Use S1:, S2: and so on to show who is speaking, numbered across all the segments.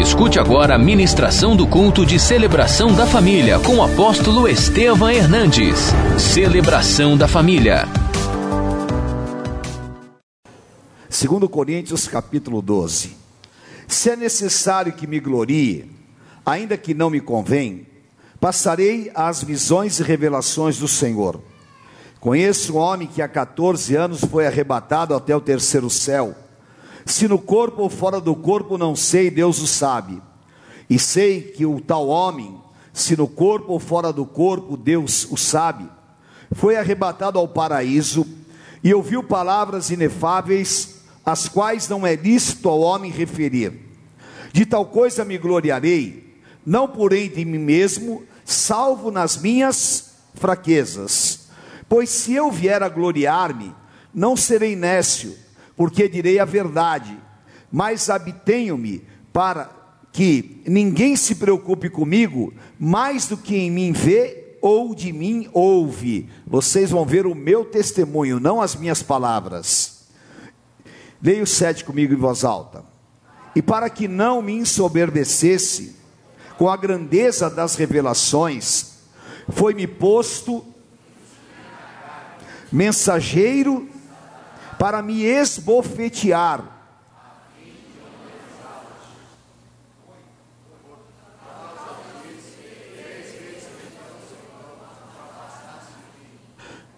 S1: Escute agora a ministração do culto de celebração da família com o apóstolo Estevam Hernandes. Celebração da família.
S2: 2 Coríntios capítulo 12. Se é necessário que me glorie, ainda que não me convém, passarei às visões e revelações do Senhor. Conheço um homem que há 14 anos foi arrebatado até o terceiro céu. Se no corpo ou fora do corpo, não sei, Deus o sabe. E sei que o tal homem, se no corpo ou fora do corpo, Deus o sabe, foi arrebatado ao paraíso e ouviu palavras inefáveis as quais não é lícito ao homem referir. De tal coisa me gloriarei, não porém de mim mesmo, salvo nas minhas fraquezas. Pois se eu vier a gloriar-me, não serei nécio, porque direi a verdade, mas abtenho-me para que ninguém se preocupe comigo mais do que em mim vê ou de mim ouve. Vocês vão ver o meu testemunho, não as minhas palavras. Leia o sete comigo em voz alta. E para que não me ensoberbecesse com a grandeza das revelações, foi-me posto mensageiro para me esbofetear.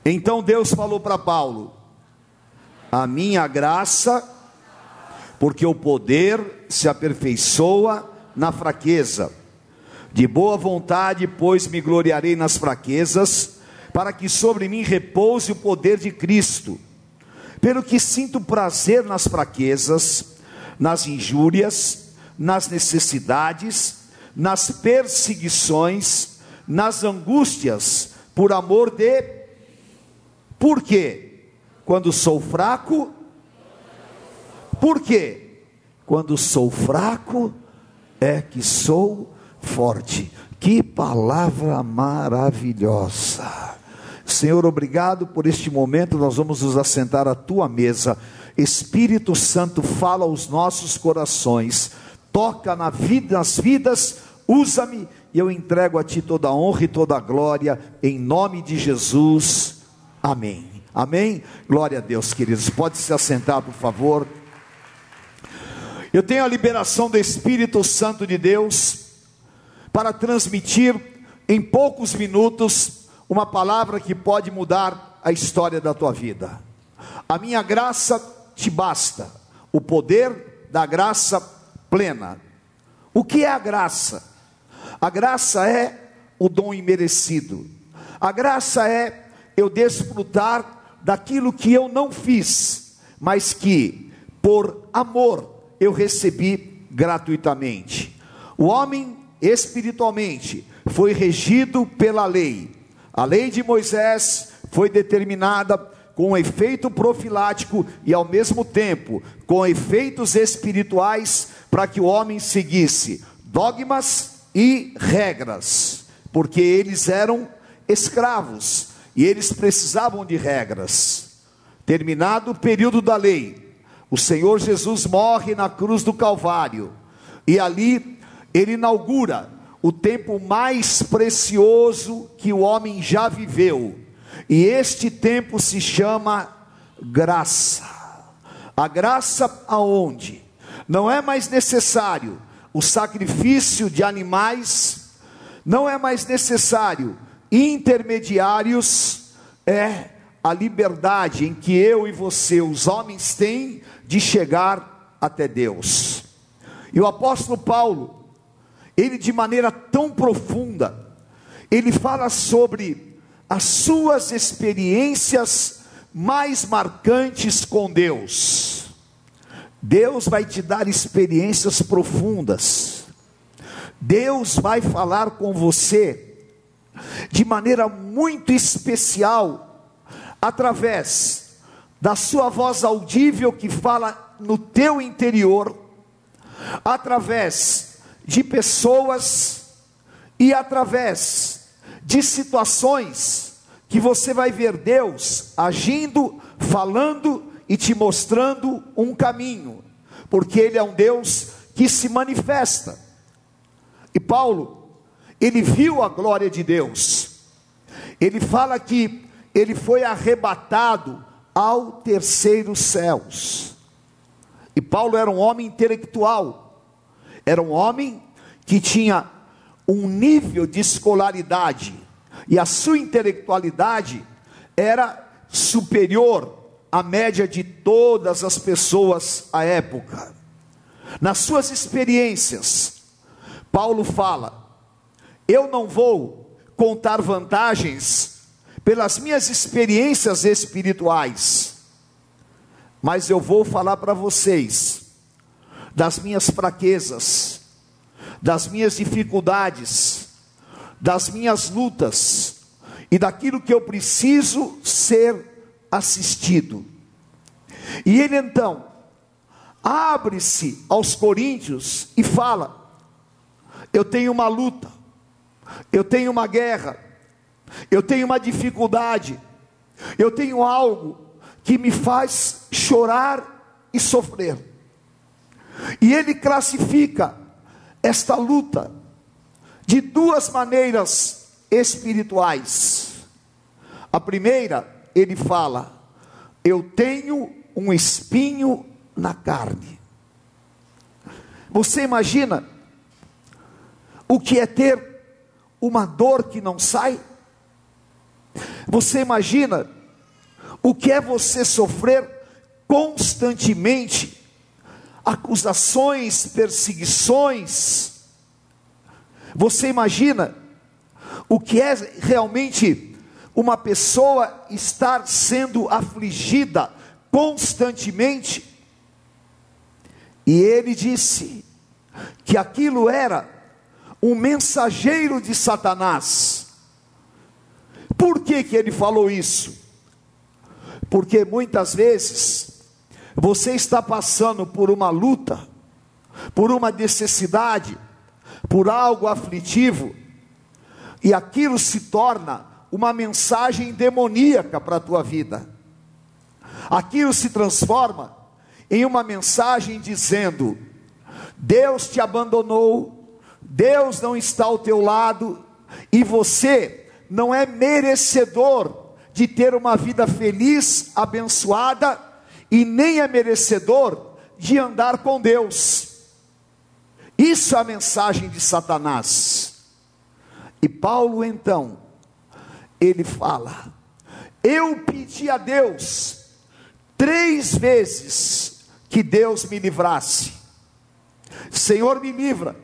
S2: Então Deus falou para Paulo: a minha graça, porque o poder se aperfeiçoa na fraqueza. De boa vontade, pois me gloriarei nas fraquezas, para que sobre mim repouse o poder de Cristo. Pelo que sinto prazer nas fraquezas, nas injúrias, nas necessidades, nas perseguições, nas angústias, por amor de. Por quê? Quando sou fraco, por quê? Quando sou fraco, é que sou forte. Que palavra maravilhosa. Senhor, obrigado por este momento. Nós vamos nos assentar à tua mesa. Espírito Santo, fala aos nossos corações, toca na vida, nas vidas, usa-me e eu entrego a ti toda a honra e toda a glória, em nome de Jesus. Amém. Amém? Glória a Deus, queridos. Pode se assentar, por favor. Eu tenho a liberação do Espírito Santo de Deus para transmitir em poucos minutos uma palavra que pode mudar a história da tua vida. A minha graça te basta, o poder da graça plena. O que é a graça? A graça é o dom imerecido. A graça é eu desfrutar daquilo que eu não fiz, mas que, por amor, eu recebi gratuitamente. O homem, espiritualmente, foi regido pela lei. A lei de Moisés foi determinada com efeito profilático e, ao mesmo tempo, com efeitos espirituais, para que o homem seguisse dogmas e regras, porque eles eram escravos e eles precisavam de regras. Terminado o período da lei, o Senhor Jesus morre na cruz do Calvário, e ali ele inaugura o tempo mais precioso que o homem já viveu, e este tempo se chama graça. A graça aonde? Não é mais necessário o sacrifício de animais, não é mais necessário intermediários é a liberdade em que eu e você, os homens, têm de chegar até Deus. E o apóstolo Paulo, ele de maneira tão profunda, ele fala sobre as suas experiências mais marcantes com Deus. Deus vai te dar experiências profundas. Deus vai falar com você de maneira muito especial, através da sua voz audível que fala no teu interior, através de pessoas e através de situações que você vai ver Deus agindo, falando e te mostrando um caminho, porque Ele é um Deus que se manifesta. E Paulo, ele viu a glória de Deus. Ele fala que ele foi arrebatado ao terceiro céus. E Paulo era um homem intelectual, era um homem que tinha um nível de escolaridade, e a sua intelectualidade era superior à média de todas as pessoas à época. Nas suas experiências, Paulo fala: Eu não vou contar vantagens pelas minhas experiências espirituais, mas eu vou falar para vocês das minhas fraquezas, das minhas dificuldades, das minhas lutas e daquilo que eu preciso ser assistido. E ele então abre-se aos coríntios e fala: Eu tenho uma luta, eu tenho uma guerra, eu tenho uma dificuldade, eu tenho algo que me faz chorar e sofrer. E ele classifica esta luta de duas maneiras espirituais. A primeira, ele fala: Eu tenho um espinho na carne. Você imagina o que é ter uma dor que não sai? Você imagina o que é você sofrer constantemente acusações, perseguições? Você imagina o que é realmente uma pessoa estar sendo afligida constantemente? E ele disse que aquilo era um mensageiro de Satanás. Por que, que ele falou isso? Porque muitas vezes você está passando por uma luta, por uma necessidade, por algo aflitivo, e aquilo se torna uma mensagem demoníaca para a tua vida. Aquilo se transforma em uma mensagem dizendo: Deus te abandonou, Deus não está ao teu lado, e você não é merecedor de ter uma vida feliz, abençoada, e nem é merecedor de andar com Deus. Isso é a mensagem de Satanás. E Paulo então, ele fala: Eu pedi a Deus três vezes que Deus me livrasse. Senhor, me livra.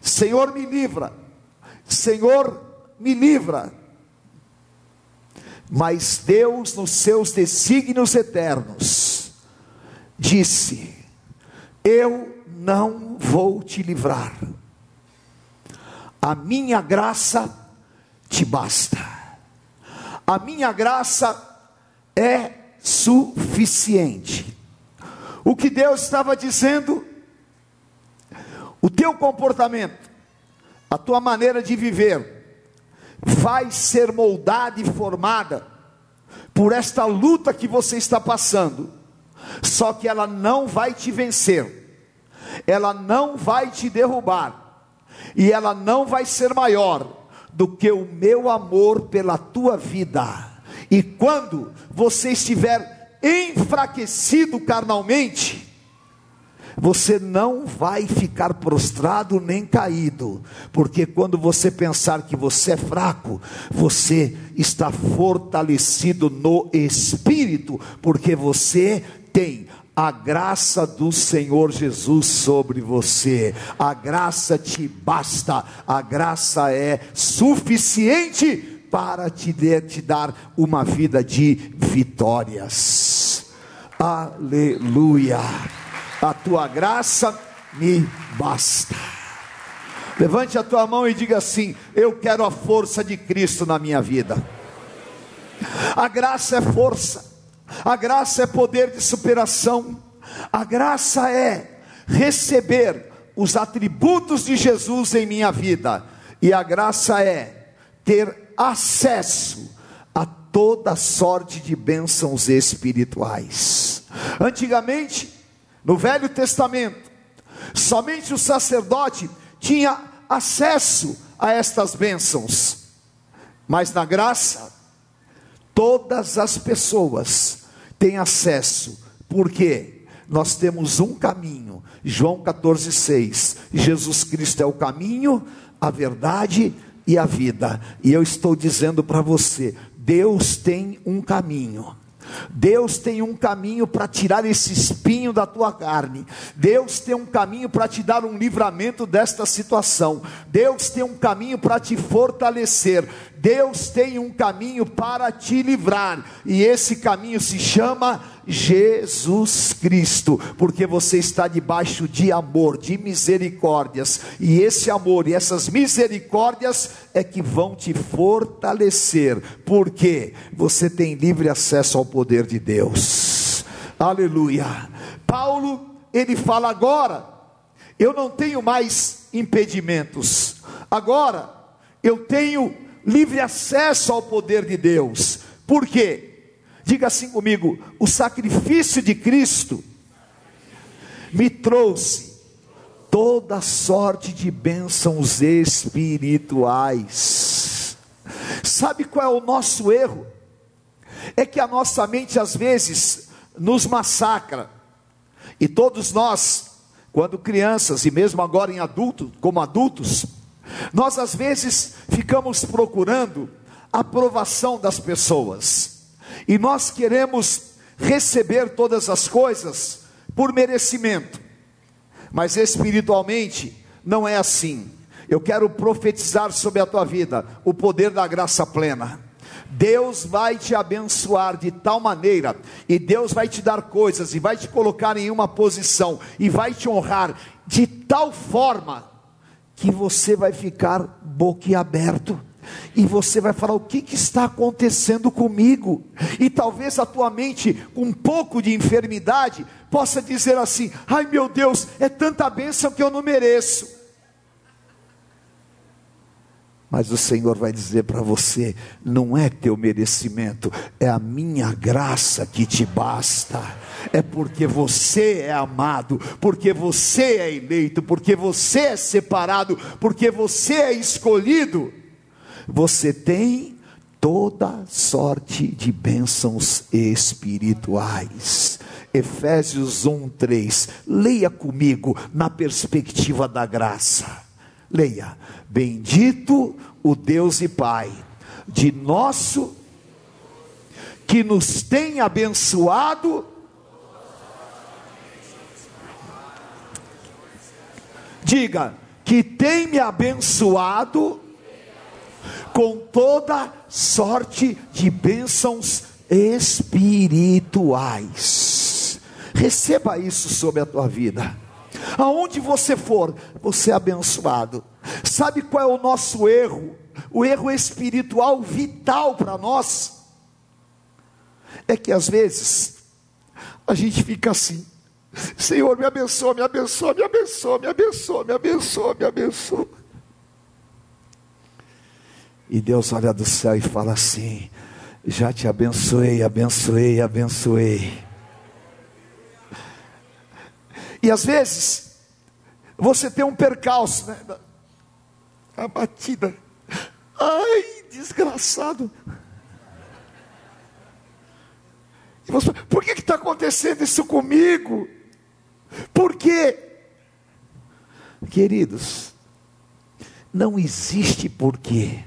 S2: Senhor, me livra. Senhor, me livra. Mas Deus, nos seus desígnios eternos, disse: Eu não vou te livrar. A minha graça te basta. A minha graça é suficiente. O que Deus estava dizendo, o teu comportamento, a tua maneira de viver, vai ser moldada e formada por esta luta que você está passando, só que ela não vai te vencer, ela não vai te derrubar, e ela não vai ser maior do que o meu amor pela tua vida. E quando você estiver enfraquecido carnalmente, você não vai ficar prostrado nem caído, porque quando você pensar que você é fraco, você está fortalecido no espírito, porque você tem a graça do Senhor Jesus sobre você. A graça te basta, a graça é suficiente para te, de, te dar uma vida de vitórias. Aleluia. A tua graça me basta. Levante a tua mão e diga assim: Eu quero a força de Cristo na minha vida. A graça é força, a graça é poder de superação, a graça é receber os atributos de Jesus em minha vida, e a graça é ter acesso a toda sorte de bênçãos espirituais. Antigamente, no Velho Testamento, Somente o sacerdote tinha acesso a estas bênçãos. Mas na graça, todas as pessoas têm acesso. Por quê? Nós temos um caminho. João 14,6. Jesus Cristo é o caminho, a verdade e a vida. E eu estou dizendo para você: Deus tem um caminho. Deus tem um caminho para tirar esse espinho da tua carne. Deus tem um caminho para te dar um livramento desta situação. Deus tem um caminho para te fortalecer. Deus tem um caminho para te livrar. E esse caminho se chama Jesus Cristo, porque você está debaixo de amor, de misericórdias, e esse amor e essas misericórdias é que vão te fortalecer, porque você tem livre acesso ao poder de Deus. Aleluia. Paulo, ele fala agora, eu não tenho mais impedimentos. Agora eu tenho livre acesso ao poder de Deus. Por quê? Diga assim comigo: o sacrifício de Cristo me trouxe toda sorte de bênçãos espirituais. Sabe qual é o nosso erro? É que a nossa mente às vezes nos massacra. E todos nós, quando crianças e mesmo agora em adulto, como adultos, nós às vezes ficamos procurando aprovação das pessoas e nós queremos receber todas as coisas por merecimento, mas espiritualmente não é assim. Eu quero profetizar sobre a tua vida o poder da graça plena. Deus vai te abençoar de tal maneira, e Deus vai te dar coisas, e vai te colocar em uma posição, e vai te honrar de tal forma, que você vai ficar boquiaberto e você vai falar: o que, que, está acontecendo comigo? E talvez a tua mente, com um pouco de enfermidade, possa dizer assim: ai meu Deus, é tanta bênção que eu não mereço. Mas o Senhor vai dizer para você: não é teu merecimento, é a minha graça que te basta. É porque você é amado, porque você é eleito, porque você é separado, porque você é escolhido você tem toda sorte de bênçãos espirituais. Efésios 1:3. Leia comigo na perspectiva da graça. Leia: Bendito o Deus e Pai de nosso que nos tem abençoado Diga que tem me abençoado com toda sorte de bênçãos espirituais. Receba isso sobre a tua vida. Aonde você for, você é abençoado. Sabe qual é o nosso erro? O erro espiritual vital para nós é que às vezes a gente fica assim: Senhor, me abençoa, me abençoa, me abençoa, me abençoa, me abençoa, me abençoa. E Deus olha do céu e fala assim: Já te abençoei, abençoei, abençoei. E às vezes, você tem um percalço, né? A batida. Ai, desgraçado. E você, por que está acontecendo isso comigo? Por quê? Queridos, não existe porquê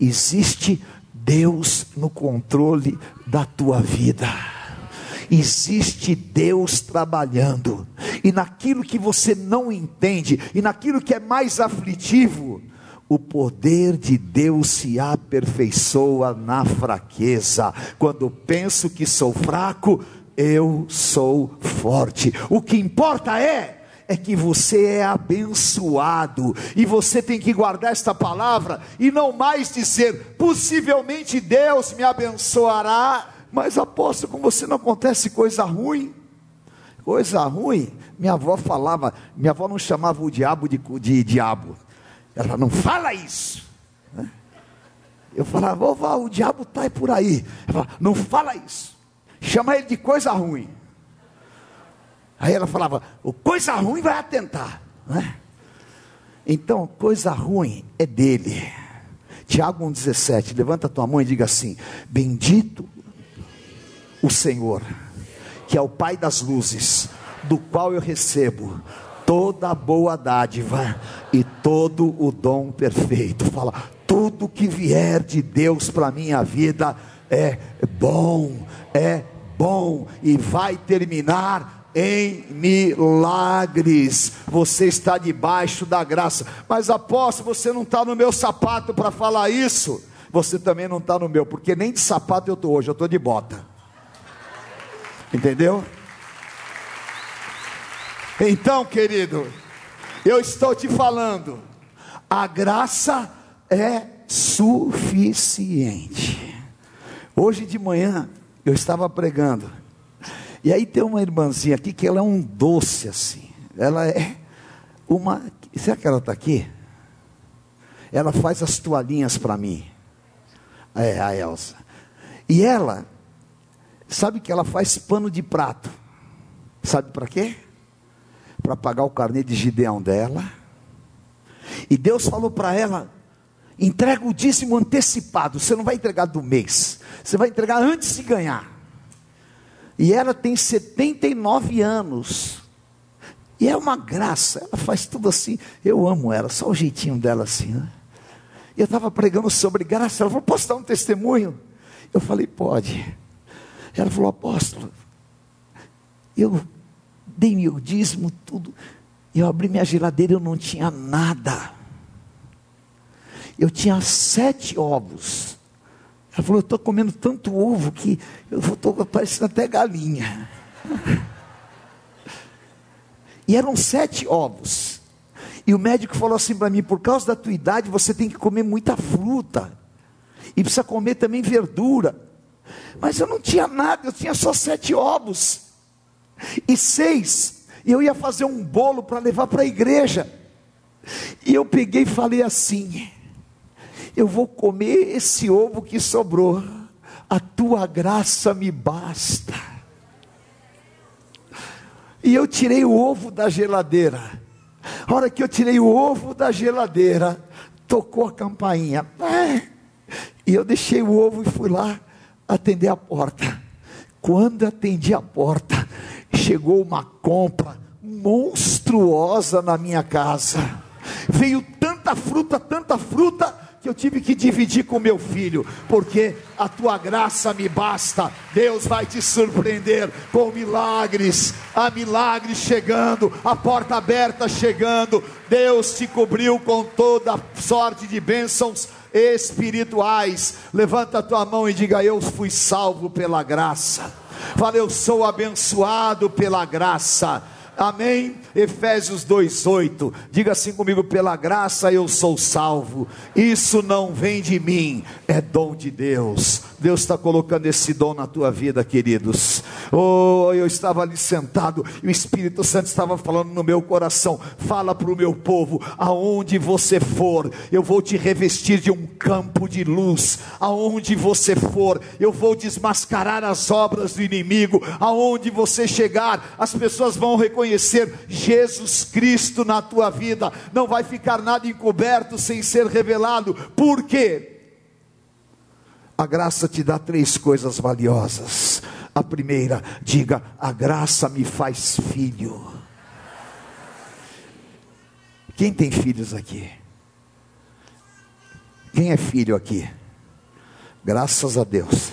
S2: existe Deus no controle da tua vida. Existe Deus trabalhando, e naquilo que você não entende, e naquilo que é mais aflitivo, o poder de Deus se aperfeiçoa na fraqueza. Quando penso que sou fraco, eu sou forte. O que importa é é que você é abençoado, e você tem que guardar esta palavra e não mais dizer, possivelmente Deus me abençoará, mas apóstolo, com você não acontece coisa ruim, coisa ruim, minha avó falava, minha avó não chamava o diabo de, de diabo, ela não fala isso, né? eu falava, vovó, o diabo está por aí, ela falava, não fala isso, chama ele de coisa ruim, Aí ela falava: o coisa ruim vai atentar. Né? Então, coisa ruim é dele. Tiago 1,17, levanta tua mão e diga assim: Bendito o Senhor, que é o Pai das luzes, do qual eu recebo toda a boa dádiva e todo o dom perfeito. Fala, tudo que vier de Deus para minha vida é bom, é bom e vai terminar em milagres. Você está debaixo da graça. Mas apóstolo, você não está no meu sapato para falar isso. Você também não está no meu, porque nem de sapato eu estou hoje, eu estou de bota. Entendeu? Então, querido, eu estou te falando, a graça é suficiente. Hoje de manhã eu estava pregando, e aí tem uma irmãzinha aqui que ela é um doce assim. Ela é uma. Será que ela está aqui? Ela faz as toalhinhas para mim. É, a Elsa. E ela, sabe que ela faz pano de prato. Sabe para quê? para pagar o carnê de Gideão dela. E Deus falou para ela: entrega o dízimo antecipado. Você não vai entregar do mês, você vai entregar antes de ganhar. E ela tem 79 anos. E é uma graça, ela faz tudo assim. Eu amo ela, só o jeitinho dela assim. Né? Eu estava pregando sobre graça. Ela falou: Posso dar um testemunho? Eu falei: Pode. Ela falou: Apóstolo, eu dei meu dízimo, tudo. Eu abri minha geladeira, eu não tinha nada. Eu tinha sete ovos. Ela falou: Eu estou comendo tanto ovo que eu estou parecendo até galinha. e eram sete ovos. E o médico falou assim para mim: Por causa da tua idade, você tem que comer muita fruta. E precisa comer também verdura. Mas eu não tinha nada, eu tinha só sete ovos e seis, e eu ia fazer um bolo para levar para a igreja. E eu peguei e falei assim: eu vou comer esse ovo que sobrou, a tua graça me basta. E eu tirei o ovo da geladeira. A hora que eu tirei o ovo da geladeira, tocou a campainha. E eu deixei o ovo e fui lá atender a porta. Quando atendi a porta, chegou uma compra monstruosa na minha casa. Veio tanta fruta, tanta fruta, que eu tive que dividir com meu filho, porque a tua graça me basta. Deus vai te surpreender com milagres, há milagres chegando, a porta aberta chegando. Deus te cobriu com toda sorte de bênçãos espirituais. Levanta a tua mão e diga: Eu fui salvo pela graça. Fala, eu sou abençoado pela graça. Amém? Efésios 2:8. Diga assim comigo: pela graça eu sou salvo. Isso não vem de mim, é dom de Deus. Deus está colocando esse dom na tua vida, queridos. Oh, eu estava ali sentado e o Espírito Santo estava falando no meu coração: fala para o meu povo, aonde você for, eu vou te revestir de um campo de luz. Aonde você for, eu vou desmascarar as obras do inimigo. Aonde você chegar, as pessoas vão reconhecer Jesus Cristo na tua vida, não vai ficar nada encoberto sem ser revelado, por quê? A graça te dá três coisas valiosas. A primeira, diga: a graça me faz filho. Quem tem filhos aqui? Quem é filho aqui? Graças a Deus.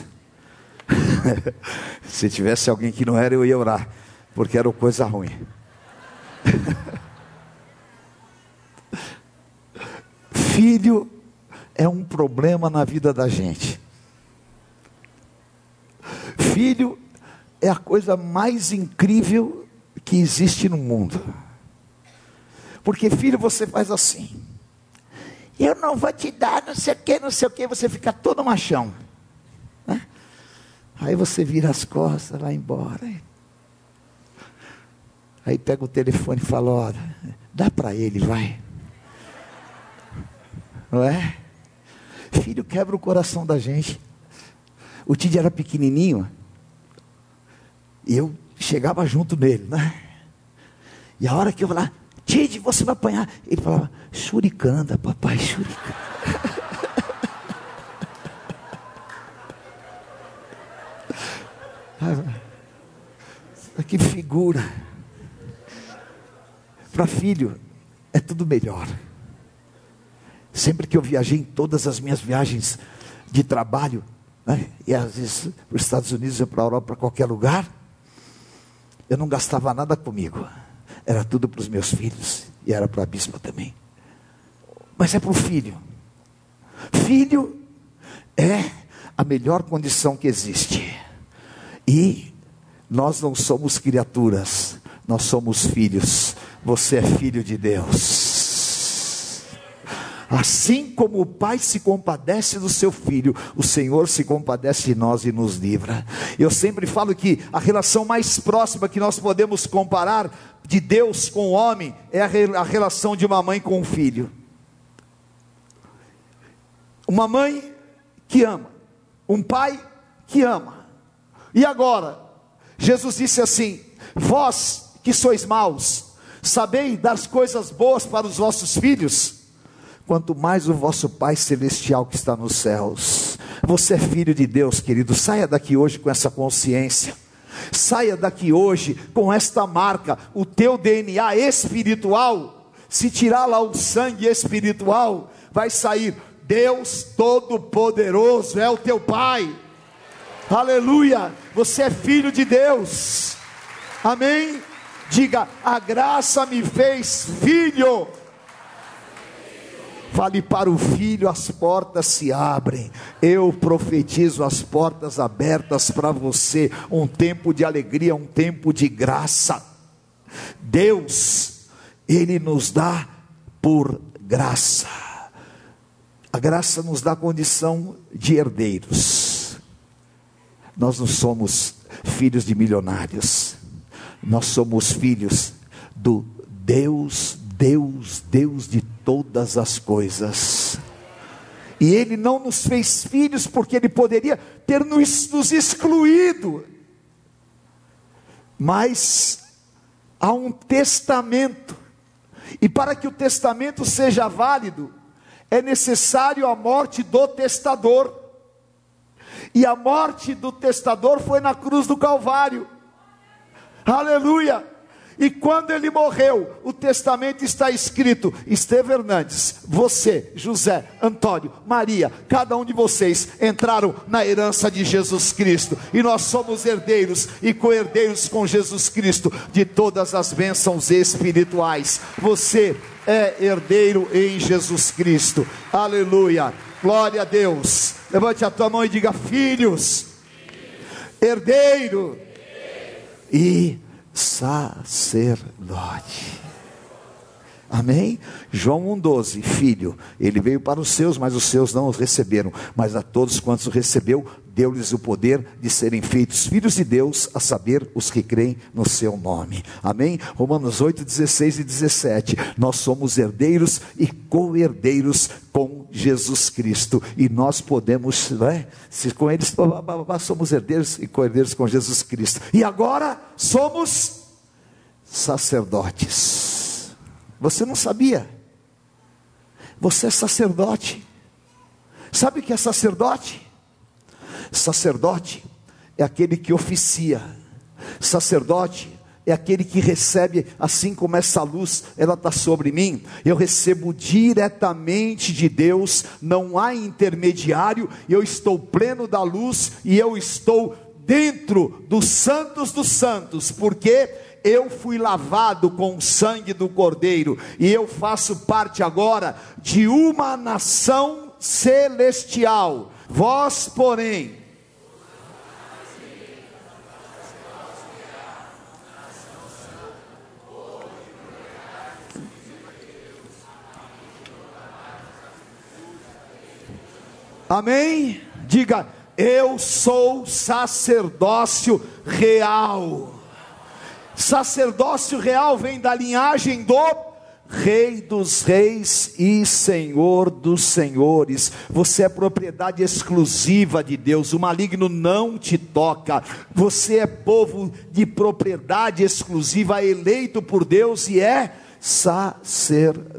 S2: Se tivesse alguém que não era, eu ia orar, porque era coisa ruim. Filho é um problema na vida da gente. Filho é a coisa mais incrível que existe no mundo. Porque filho você faz assim. Eu não vou te dar não sei o que, não sei o que, você fica todo machão. Né? Aí você vira as costas, vai embora. Aí pega o telefone e fala: Olha, dá para ele, vai. Não é? Filho quebra o coração da gente. O Tid era pequenininho. E eu chegava junto nele, né? E a hora que eu falar, Tide, você vai apanhar. Ele falava, churicanda, papai, churicanda. que figura. Para filho, é tudo melhor. Sempre que eu viajei em todas as minhas viagens de trabalho, né, e às vezes para os Estados Unidos ou para a Europa, para qualquer lugar, eu não gastava nada comigo. Era tudo para os meus filhos e era para a bispa também. Mas é para o filho. Filho é a melhor condição que existe. E nós não somos criaturas, nós somos filhos. Você é filho de Deus. Assim como o pai se compadece do seu filho, o Senhor se compadece de nós e nos livra. Eu sempre falo que a relação mais próxima que nós podemos comparar de Deus com o homem é a relação de uma mãe com um filho. Uma mãe que ama, um pai que ama. E agora, Jesus disse assim: Vós que sois maus, sabei dar coisas boas para os vossos filhos, quanto mais o vosso Pai Celestial que está nos céus. Você é filho de Deus, querido, saia daqui hoje com essa consciência. Saia daqui hoje com esta marca, o teu DNA espiritual. Se tirar lá o sangue espiritual, vai sair Deus Todo-Poderoso é o teu Pai. Aleluia! Você é filho de Deus. Amém? Diga: a graça me fez filho. Fale para o filho, as portas se abrem. Eu profetizo as portas abertas para você. Um tempo de alegria, um tempo de graça. Deus, Ele nos dá por graça. A graça nos dá condição de herdeiros. Nós não somos filhos de milionários, nós somos filhos do Deus, Deus, Deus de todas as coisas. E Ele não nos fez filhos porque Ele poderia ter nos, nos excluído, mas há um testamento, e para que o testamento seja válido, é necessário a morte do testador. E a morte do testador foi na cruz do Calvário. Aleluia! E quando ele morreu, o testamento está escrito: Esteve Hernandes, você, José, Antônio, Maria, cada um de vocês entraram na herança de Jesus Cristo, e nós somos herdeiros e co-herdeiros com Jesus Cristo de todas as bênçãos espirituais. Você é herdeiro em Jesus Cristo. Aleluia! Glória a Deus. Levante a tua mão e diga: Filhos, herdeiro e sacerdote. Amém? João 1,12, filho, ele veio para os seus, mas os seus não os receberam, mas a todos quantos o recebeu, deu-lhes o poder de serem feitos filhos de Deus, a saber, os que creem no seu nome. Amém? Romanos 8, 16 e 17. Nós somos herdeiros e co-herdeiros com Jesus Cristo, e nós podemos, né? Se com eles somos herdeiros e co-herdeiros com Jesus Cristo, e agora somos sacerdotes você não sabia? Você é sacerdote. Sabe o que é sacerdote? Sacerdote é aquele que oficia. Sacerdote é aquele que recebe, assim como essa luz, ela está sobre mim, eu recebo diretamente de Deus, não há intermediário, eu estou pleno da luz e eu estou dentro dos santos dos santos, porque eu fui lavado com o sangue do Cordeiro, e eu faço parte agora de uma nação celestial. Vós, porém, Amém? Diga, eu sou sacerdócio real. Sacerdócio real vem da linhagem do Rei dos reis e Senhor dos senhores. Você é propriedade exclusiva de Deus, o maligno não te toca. Você é povo de propriedade exclusiva, eleito por Deus e é sacerdote.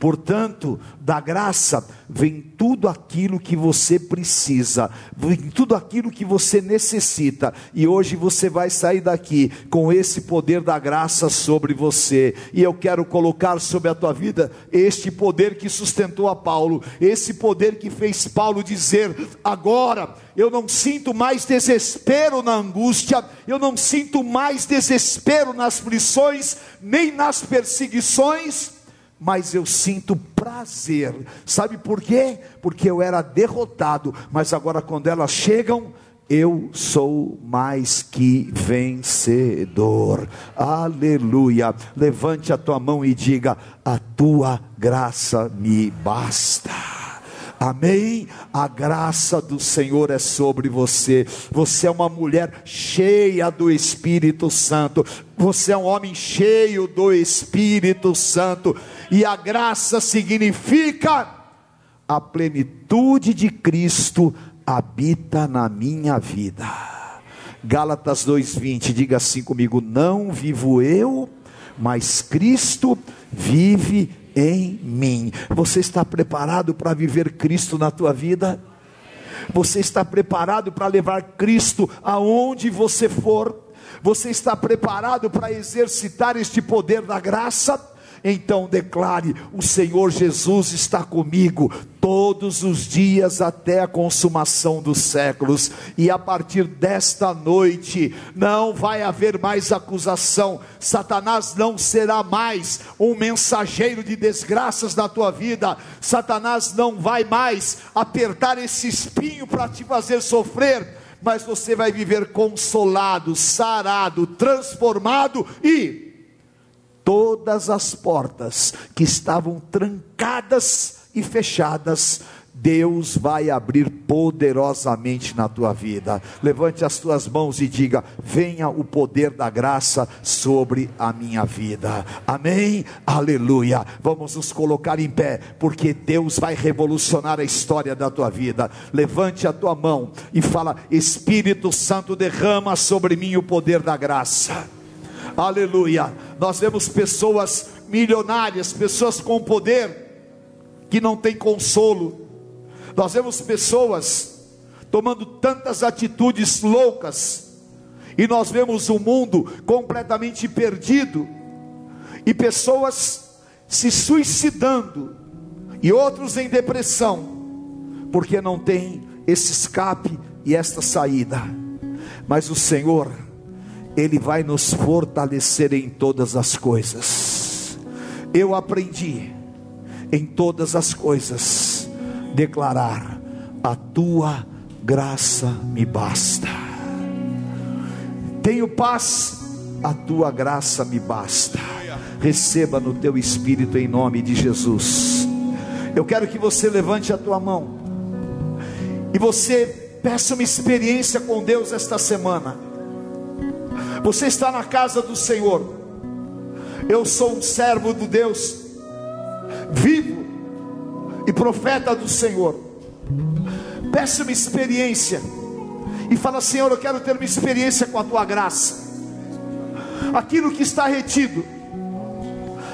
S2: Portanto, da graça vem tudo aquilo que você precisa, vem tudo aquilo que você necessita, e hoje você vai sair daqui com esse poder da graça sobre você. E eu quero colocar sobre a tua vida este poder que sustentou a Paulo, esse poder que fez Paulo dizer: agora eu não sinto mais desespero na angústia, eu não sinto mais desespero nas aflições, nem nas perseguições mas eu sinto prazer. Sabe por quê? Porque eu era derrotado, mas agora quando elas chegam, eu sou mais que vencedor. Aleluia. Levante a tua mão e diga: A tua graça me basta. Amém? A graça do Senhor é sobre você. Você é uma mulher cheia do Espírito Santo. Você é um homem cheio do Espírito Santo. E a graça significa a plenitude de Cristo habita na minha vida. Gálatas 2:20, diga assim comigo: não vivo eu, mas Cristo vive em mim. Você está preparado para viver Cristo na tua vida? Você está preparado para levar Cristo aonde você for? Você está preparado para exercitar este poder da graça? Então declare: O Senhor Jesus está comigo todos os dias até a consumação dos séculos, e a partir desta noite não vai haver mais acusação. Satanás não será mais um mensageiro de desgraças na tua vida. Satanás não vai mais apertar esse espinho para te fazer sofrer mas você vai viver consolado, sarado, transformado e todas as portas que estavam trancadas e fechadas, Deus vai abrir poderosamente na tua vida. Levante as tuas mãos e diga: Venha o poder da graça sobre a minha vida. Amém? Aleluia. Vamos nos colocar em pé, porque Deus vai revolucionar a história da tua vida. Levante a tua mão e fala: Espírito Santo, derrama sobre mim o poder da graça aleluia. Nós vemos pessoas milionárias, pessoas com poder, que não têm consolo. Nós vemos pessoas tomando tantas atitudes loucas, e nós vemos o mundo completamente perdido, e pessoas se suicidando, e outros em depressão, porque não tem esse escape e esta saída. Mas o Senhor, ele vai nos fortalecer em todas as coisas. Eu aprendi em todas as coisas declarar: a tua graça me basta. Tenho paz, a tua graça me basta. Receba no teu espírito em nome de Jesus. Eu quero que você levante a tua mão e você peça uma experiência com Deus esta semana. Você está na casa do Senhor. Eu sou um servo do Deus vivo e profeta do Senhor. Peça uma experiência e fala: Senhor, eu quero ter uma experiência com a tua graça. Aquilo que está retido,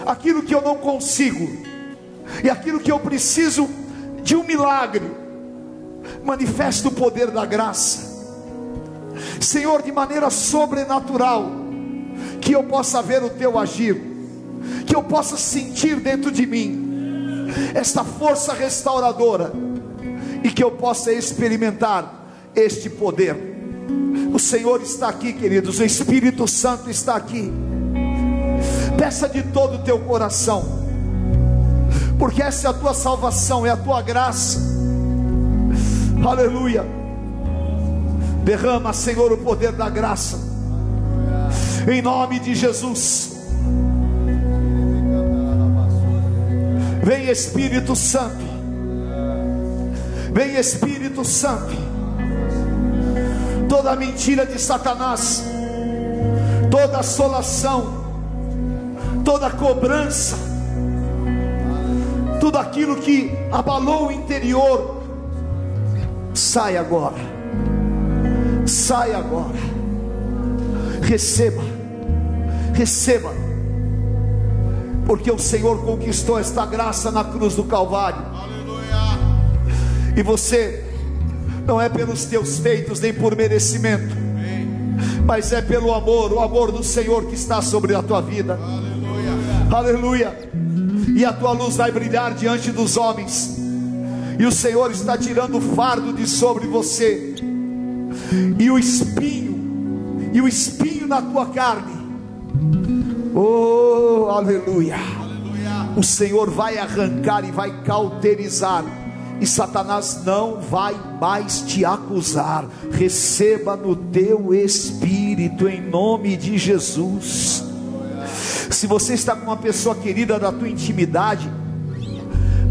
S2: aquilo que eu não consigo, e aquilo que eu preciso de um milagre, manifesta o poder da graça Senhor, de maneira sobrenatural, que eu possa ver o teu agir, que eu possa sentir dentro de mim esta força restauradora e que eu possa experimentar este poder. O Senhor está aqui, queridos, o Espírito Santo está aqui. Peça de todo o teu coração, porque essa é a tua salvação, é a tua graça. Aleluia. Derrama, Senhor, o poder da graça. Em nome de Jesus. Vem Espírito Santo. Vem Espírito Santo. Toda mentira de Satanás, toda assolação, toda cobrança, tudo aquilo que abalou o interior, sai agora, sai agora, receba, receba, porque o Senhor conquistou esta graça na cruz do Calvário, e você não é pelos teus feitos nem por merecimento, mas é pelo amor, o amor do Senhor que está sobre a tua vida. Aleluia. Aleluia. E a tua luz vai brilhar diante dos homens. E o Senhor está tirando o fardo de sobre você. E o espinho, e o espinho na tua carne. Oh, aleluia. aleluia. O Senhor vai arrancar e vai cauterizar e Satanás não vai mais te acusar. Receba no teu espírito, em nome de Jesus. Se você está com uma pessoa querida da tua intimidade,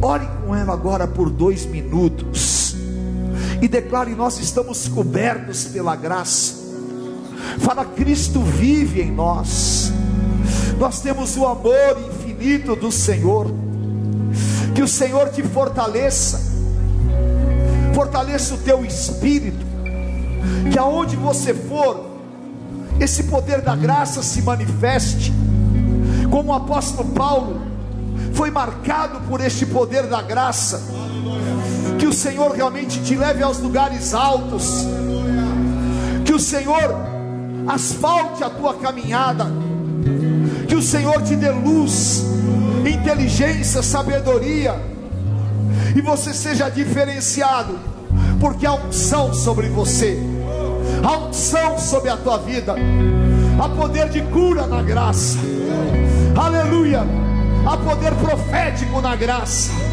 S2: ore com ela agora por dois minutos e declare: Nós estamos cobertos pela graça. Fala, Cristo vive em nós. Nós temos o amor infinito do Senhor. Que o Senhor te fortaleça fortaleça o teu espírito, que aonde você for, esse poder da graça se manifeste, como o apóstolo Paulo foi marcado por este poder da graça, que o Senhor realmente te leve aos lugares altos, que o Senhor asfalte a tua caminhada, que o Senhor te dê luz, inteligência, sabedoria, e você seja diferenciado, porque há unção sobre você, há unção sobre a tua vida, há poder de cura na graça, aleluia, há poder profético na graça.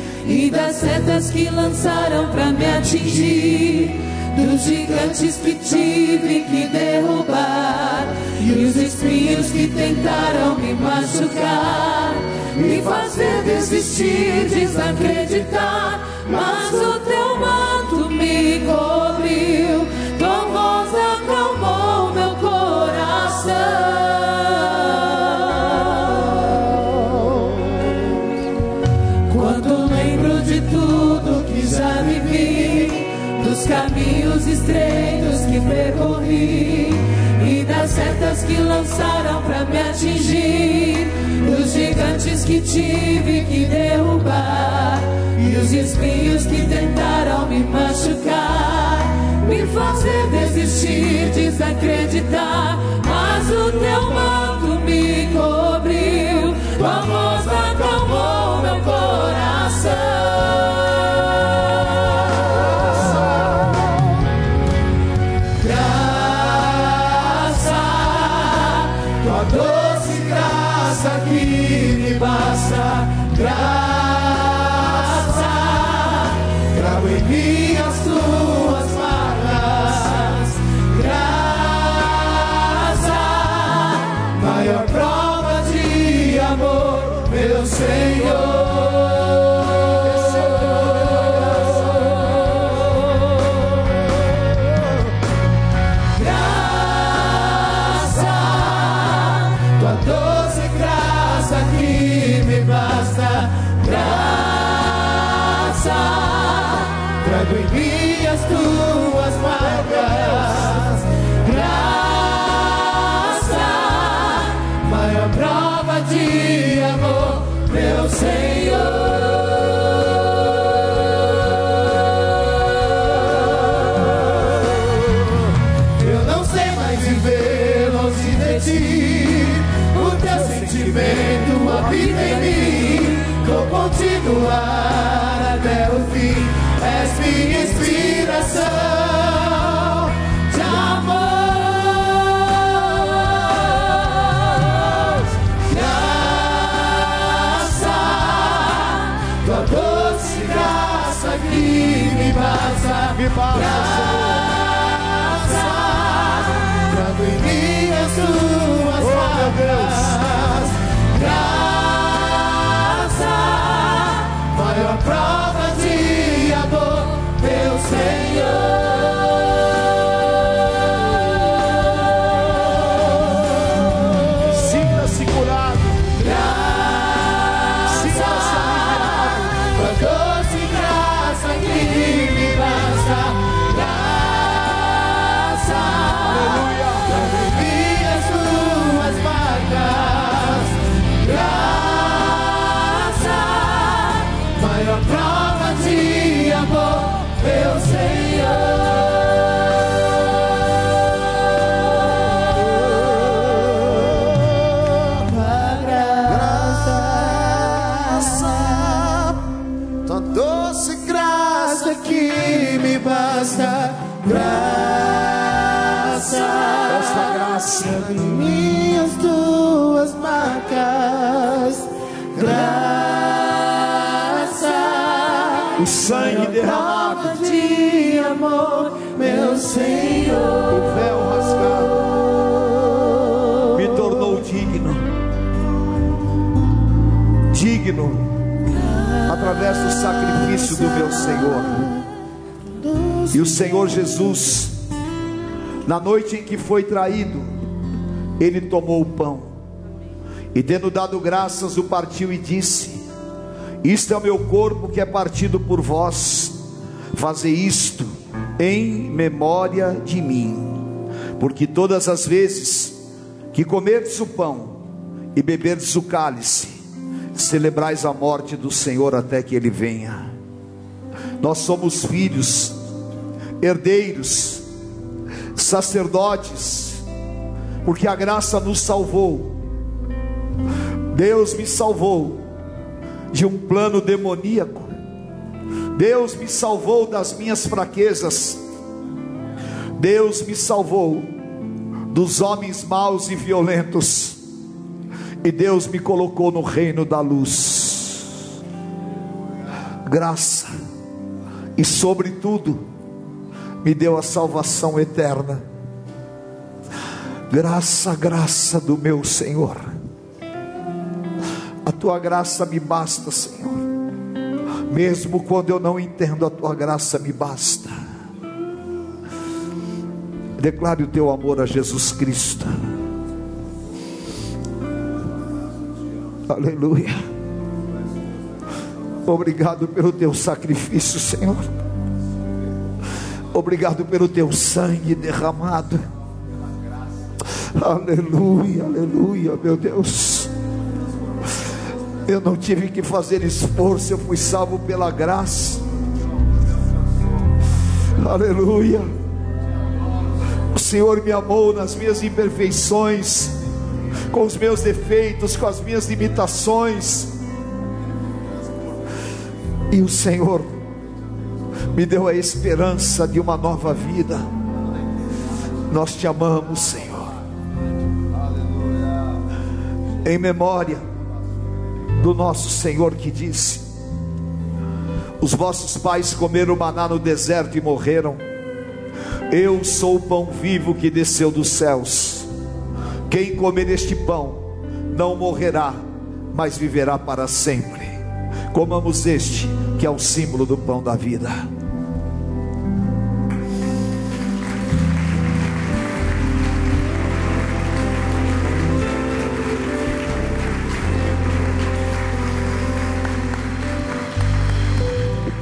S3: e das setas que lançaram para me atingir, dos gigantes que tive que derrubar e os espinhos que tentaram me machucar, me fazer desistir, desacreditar, mas o teu manto me cobriu, que tive que derrubar e os espinhos que tentaram me machucar, me fazer desistir, desacreditar. Mas o teu manto continuar basta. Graça,
S2: Essa graça.
S3: em minhas tuas marcas. Graça,
S2: O sangue derramado.
S3: de amor, meu Senhor.
S2: O véu rasgado. Me tornou digno. Digno. Através do sacrifício do meu Senhor. E o Senhor Jesus, na noite em que foi traído, ele tomou o pão. E, tendo dado graças, o partiu e disse: Isto é o meu corpo que é partido por vós, fazei isto em memória de mim, porque todas as vezes que comerdes o pão e beberdes o cálice, celebrais a morte do Senhor até que ele venha. Nós somos filhos, herdeiros, sacerdotes, porque a graça nos salvou. Deus me salvou de um plano demoníaco. Deus me salvou das minhas fraquezas. Deus me salvou dos homens maus e violentos. E Deus me colocou no reino da luz. Graça. E sobretudo, me deu a salvação eterna. Graça, graça do meu Senhor. A tua graça me basta, Senhor. Mesmo quando eu não entendo, a tua graça me basta. Declare o teu amor a Jesus Cristo. Aleluia. Obrigado pelo teu sacrifício, Senhor. Obrigado pelo teu sangue derramado. Aleluia, aleluia, meu Deus. Eu não tive que fazer esforço, eu fui salvo pela graça. Aleluia. O Senhor me amou nas minhas imperfeições, com os meus defeitos, com as minhas limitações. E o Senhor me deu a esperança de uma nova vida. Nós te amamos, Senhor. Em memória do nosso Senhor que disse: Os vossos pais comeram maná no deserto e morreram. Eu sou o pão vivo que desceu dos céus. Quem comer este pão não morrerá, mas viverá para sempre. Comamos este, que é o símbolo do pão da vida.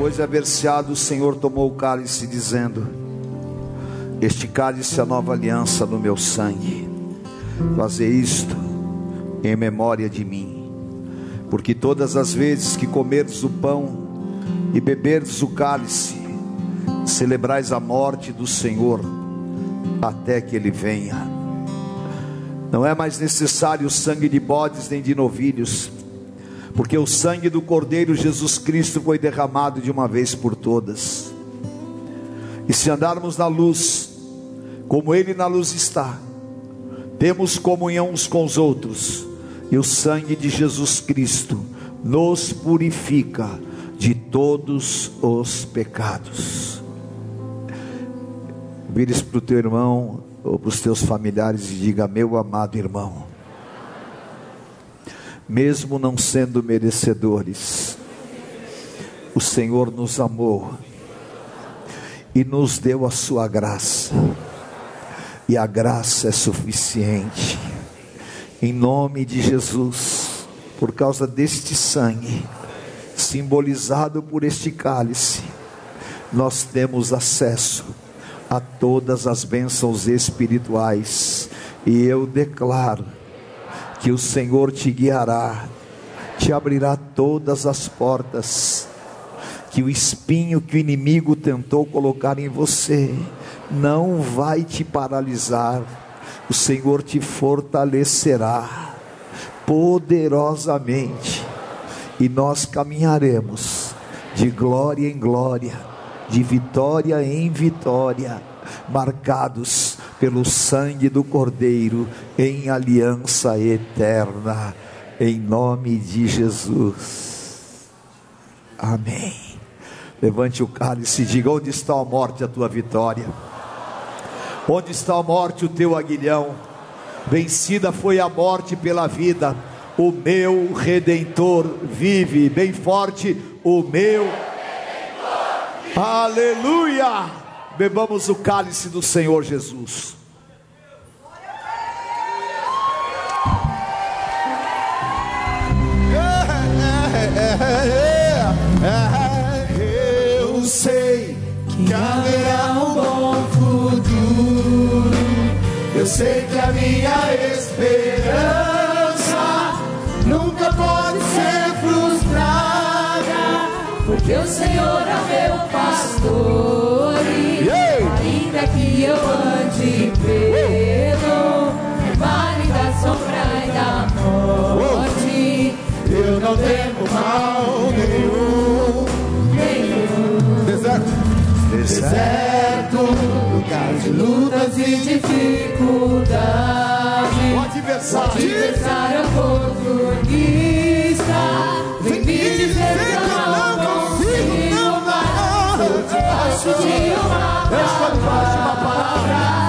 S2: Depois de haver ceado, o Senhor tomou o cálice, dizendo: Este cálice é a nova aliança no meu sangue. Fazer isto em memória de mim, porque todas as vezes que comerdes o pão e beberdes o cálice, celebrais a morte do Senhor até que ele venha. Não é mais necessário o sangue de bodes nem de novilhos, porque o sangue do Cordeiro Jesus Cristo foi derramado de uma vez por todas. E se andarmos na luz, como Ele na luz está, temos comunhão uns com os outros, e o sangue de Jesus Cristo nos purifica de todos os pecados. Vire-se para o teu irmão ou para os teus familiares e diga: Meu amado irmão, mesmo não sendo merecedores, o Senhor nos amou e nos deu a sua graça, e a graça é suficiente. Em nome de Jesus, por causa deste sangue, simbolizado por este cálice, nós temos acesso a todas as bênçãos espirituais, e eu declaro que o Senhor te guiará, te abrirá todas as portas, que o espinho que o inimigo tentou colocar em você não vai te paralisar, o Senhor te fortalecerá poderosamente, e nós caminharemos de glória em glória de vitória em vitória, marcados pelo sangue do Cordeiro em aliança eterna, em nome de Jesus. Amém. Levante o cálice e diga: Onde está a morte, a tua vitória? Onde está a morte, o teu aguilhão? Vencida foi a morte pela vida, o meu redentor vive, bem forte, o meu Aleluia! Bebamos o cálice do Senhor Jesus.
S3: Eu sei que haverá um bom futuro. Eu sei que a minha esperança nunca pode ser frustrada, porque o Senhor é meu pastor. Eu não temo mal nenhum, nenhum.
S2: Deserto.
S3: Deserto, lugar de lutas e dificuldade.
S2: O adversário.
S3: O adversário oportunista vem me dizer que eu não consigo mais. Estou debaixo de uma
S2: Estou debaixo de uma
S3: palavra.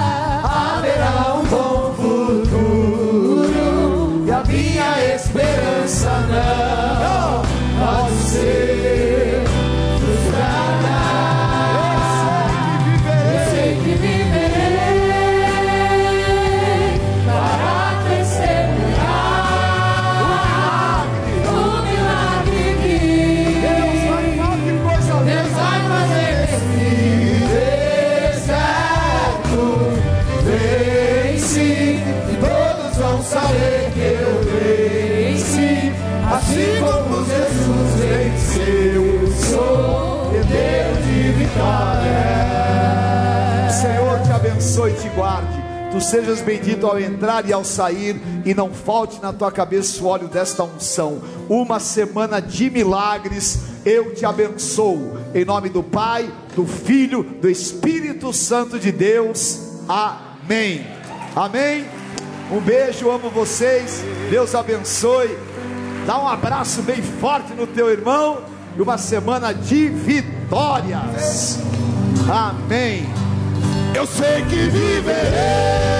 S2: Sejas bendito ao entrar e ao sair, e não falte na tua cabeça o óleo desta unção. Uma semana de milagres, eu te abençoo. Em nome do Pai, do Filho, do Espírito Santo de Deus. Amém. Amém. Um beijo, amo vocês. Deus abençoe. Dá um abraço bem forte no teu irmão. E uma semana de vitórias. Amém.
S3: Eu sei que viverei